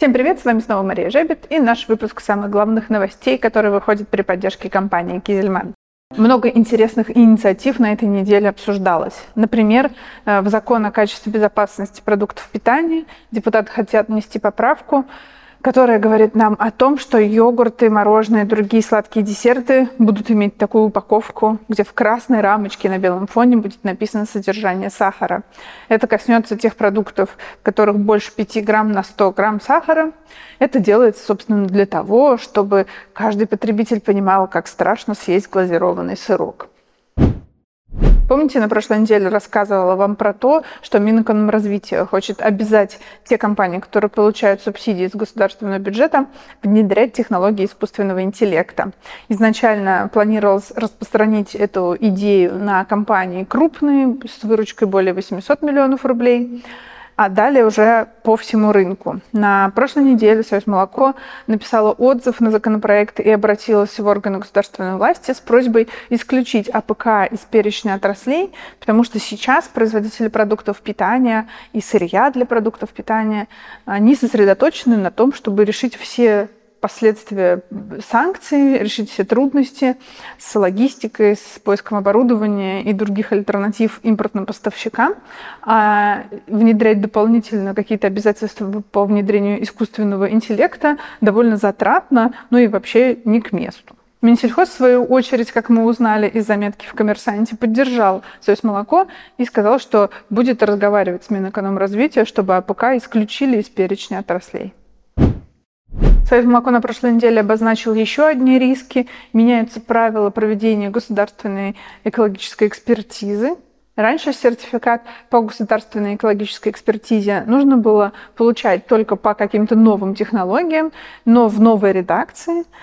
Всем привет, с вами снова Мария Жебет и наш выпуск самых главных новостей, которые выходят при поддержке компании Кизельман. Много интересных инициатив на этой неделе обсуждалось. Например, э, в закон о качестве безопасности продуктов питания депутаты хотят внести поправку, которая говорит нам о том, что йогурты, мороженое другие сладкие десерты будут иметь такую упаковку, где в красной рамочке на белом фоне будет написано содержание сахара. Это коснется тех продуктов, в которых больше 5 грамм на 100 грамм сахара. Это делается, собственно, для того, чтобы каждый потребитель понимал, как страшно съесть глазированный сырок. Помните, на прошлой неделе рассказывала вам про то, что Минэкономразвития хочет обязать те компании, которые получают субсидии из государственного бюджета, внедрять технологии искусственного интеллекта. Изначально планировалось распространить эту идею на компании крупные с выручкой более 800 миллионов рублей а далее уже по всему рынку. На прошлой неделе Союз Молоко написала отзыв на законопроект и обратилась в органы государственной власти с просьбой исключить АПК из перечня отраслей, потому что сейчас производители продуктов питания и сырья для продуктов питания, они сосредоточены на том, чтобы решить все последствия санкций, решить все трудности с логистикой, с поиском оборудования и других альтернатив импортным поставщикам, а внедрять дополнительно какие-то обязательства по внедрению искусственного интеллекта довольно затратно, ну и вообще не к месту. Минсельхоз, в свою очередь, как мы узнали из заметки в «Коммерсанте», поддержал Союз молоко и сказал, что будет разговаривать с Минэкономразвития, чтобы АПК исключили из перечня отраслей. Союз молоко на прошлой неделе обозначил еще одни риски. Меняются правила проведения государственной экологической экспертизы. Раньше сертификат по государственной экологической экспертизе нужно было получать только по каким-то новым технологиям, но в новой редакции –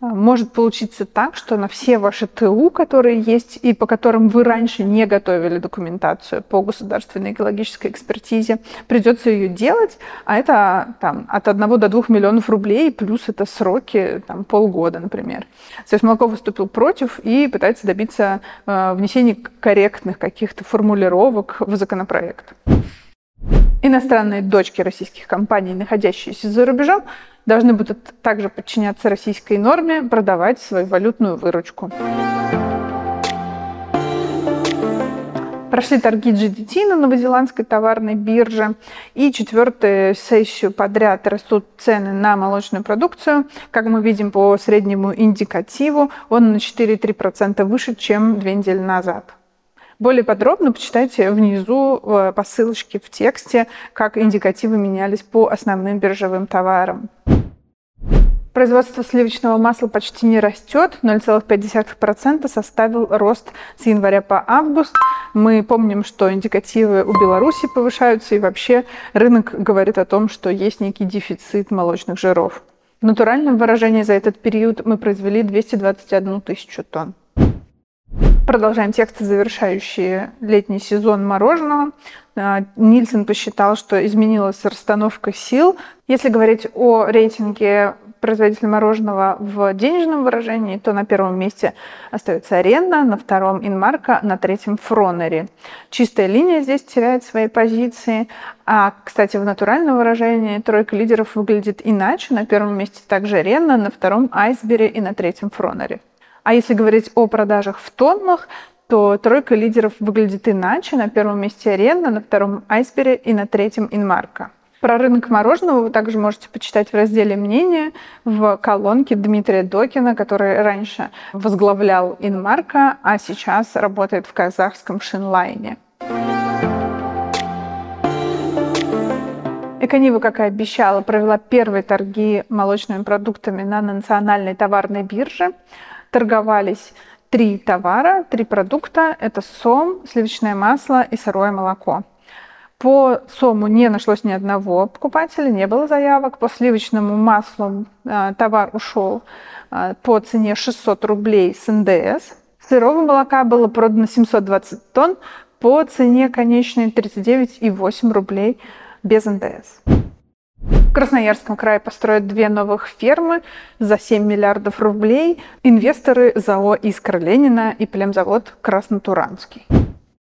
может получиться так, что на все ваши ТУ, которые есть и по которым вы раньше не готовили документацию по государственной экологической экспертизе, придется ее делать, а это там, от 1 до 2 миллионов рублей, плюс это сроки там, полгода, например. Союз молоко выступил против и пытается добиться э, внесения корректных каких-то формулировок в законопроект. Иностранные дочки российских компаний, находящиеся за рубежом, должны будут также подчиняться российской норме, продавать свою валютную выручку. Прошли торги GDT на новозеландской товарной бирже. И четвертую сессию подряд растут цены на молочную продукцию. Как мы видим по среднему индикативу, он на 4,3% выше, чем две недели назад. Более подробно почитайте внизу э, по ссылочке в тексте, как индикативы менялись по основным биржевым товарам. Производство сливочного масла почти не растет, 0,5% составил рост с января по август. Мы помним, что индикативы у Беларуси повышаются, и вообще рынок говорит о том, что есть некий дефицит молочных жиров. В натуральном выражении за этот период мы произвели 221 тысячу тонн. Продолжаем тексты, завершающие летний сезон мороженого. А, Нильсон посчитал, что изменилась расстановка сил. Если говорить о рейтинге производителя мороженого в денежном выражении, то на первом месте остается Аренда, на втором Инмарка, на третьем Фронери. Чистая линия здесь теряет свои позиции. А, кстати, в натуральном выражении тройка лидеров выглядит иначе. На первом месте также Ренна, на втором Айсбери и на третьем Фронери. А если говорить о продажах в тоннах, то тройка лидеров выглядит иначе. На первом месте Арена, на втором Айсбери и на третьем Инмарка. Про рынок мороженого вы также можете почитать в разделе «Мнения» в колонке Дмитрия Докина, который раньше возглавлял Инмарка, а сейчас работает в казахском Шинлайне. Эконива, как и обещала, провела первые торги молочными продуктами на национальной товарной бирже торговались три товара, три продукта. Это сом, сливочное масло и сырое молоко. По сому не нашлось ни одного покупателя, не было заявок. По сливочному маслу э, товар ушел э, по цене 600 рублей с НДС. Сырого молока было продано 720 тонн по цене конечной 39,8 рублей без НДС. Красноярском крае построят две новых фермы за 7 миллиардов рублей. Инвесторы ЗАО «Искра Ленина» и племзавод «Краснотуранский».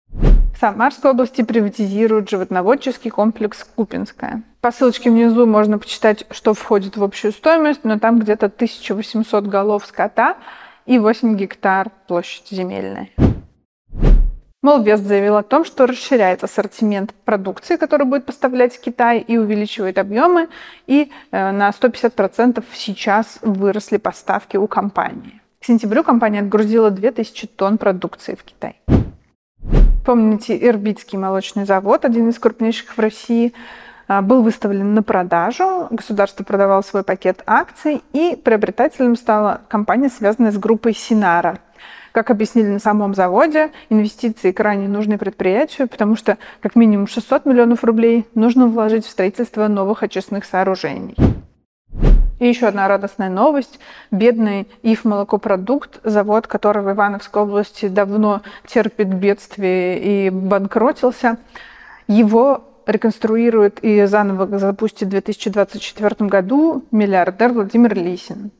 В Самарской области приватизируют животноводческий комплекс Купинская. По ссылочке внизу можно почитать, что входит в общую стоимость, но там где-то 1800 голов скота и 8 гектар площадь земельная. Молвест заявил о том, что расширяет ассортимент продукции, который будет поставлять в Китай, и увеличивает объемы, и э, на 150% сейчас выросли поставки у компании. К сентябрю компания отгрузила 2000 тонн продукции в Китай. Помните, Ирбитский молочный завод, один из крупнейших в России, э, был выставлен на продажу, государство продавало свой пакет акций, и приобретателем стала компания, связанная с группой Синара – как объяснили на самом заводе, инвестиции крайне нужны предприятию, потому что как минимум 600 миллионов рублей нужно вложить в строительство новых очистных сооружений. И еще одна радостная новость. Бедный ИФ молокопродукт, завод, который в Ивановской области давно терпит бедствие и банкротился, его реконструирует и заново запустит в 2024 году миллиардер Владимир Лисин.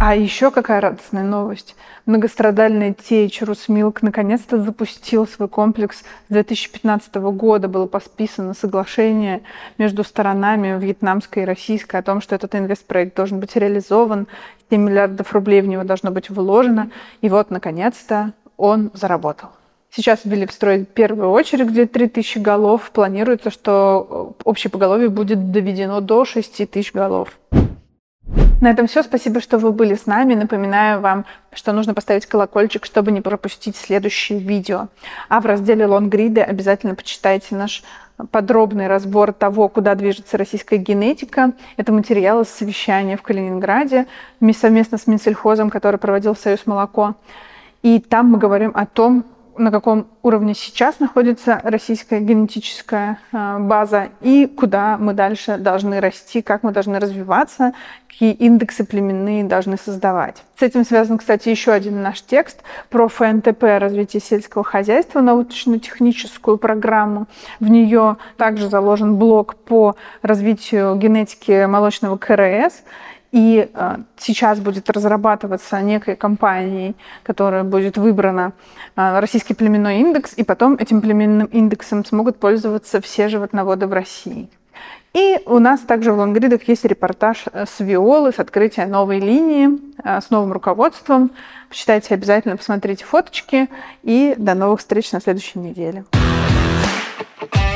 А еще какая радостная новость. Многострадальный Тейч Русмилк наконец-то запустил свой комплекс. С 2015 года было подписано соглашение между сторонами вьетнамской и российской о том, что этот инвестпроект должен быть реализован, 7 миллиардов рублей в него должно быть вложено. И вот, наконец-то, он заработал. Сейчас ввели в строй первую очередь, где 3000 голов. Планируется, что общее поголовье будет доведено до 6 тысяч голов. На этом все. Спасибо, что вы были с нами. Напоминаю вам, что нужно поставить колокольчик, чтобы не пропустить следующее видео. А в разделе лонгриды обязательно почитайте наш подробный разбор того, куда движется российская генетика. Это материалы с совещания в Калининграде совместно с Минсельхозом, который проводил Союз молоко. И там мы говорим о том, на каком уровне сейчас находится российская генетическая э, база и куда мы дальше должны расти, как мы должны развиваться, какие индексы племенные должны создавать. С этим связан, кстати, еще один наш текст про ФНТП развитие сельского хозяйства, научно-техническую программу. В нее также заложен блок по развитию генетики молочного КРС. И э, сейчас будет разрабатываться некой компанией, которая будет выбрана э, российский племенной индекс, и потом этим племенным индексом смогут пользоваться все животноводы в России. И у нас также в лонгридах есть репортаж с Виолы, с открытия новой линии, э, с новым руководством. Почитайте обязательно, посмотрите фоточки. И до новых встреч на следующей неделе. thank you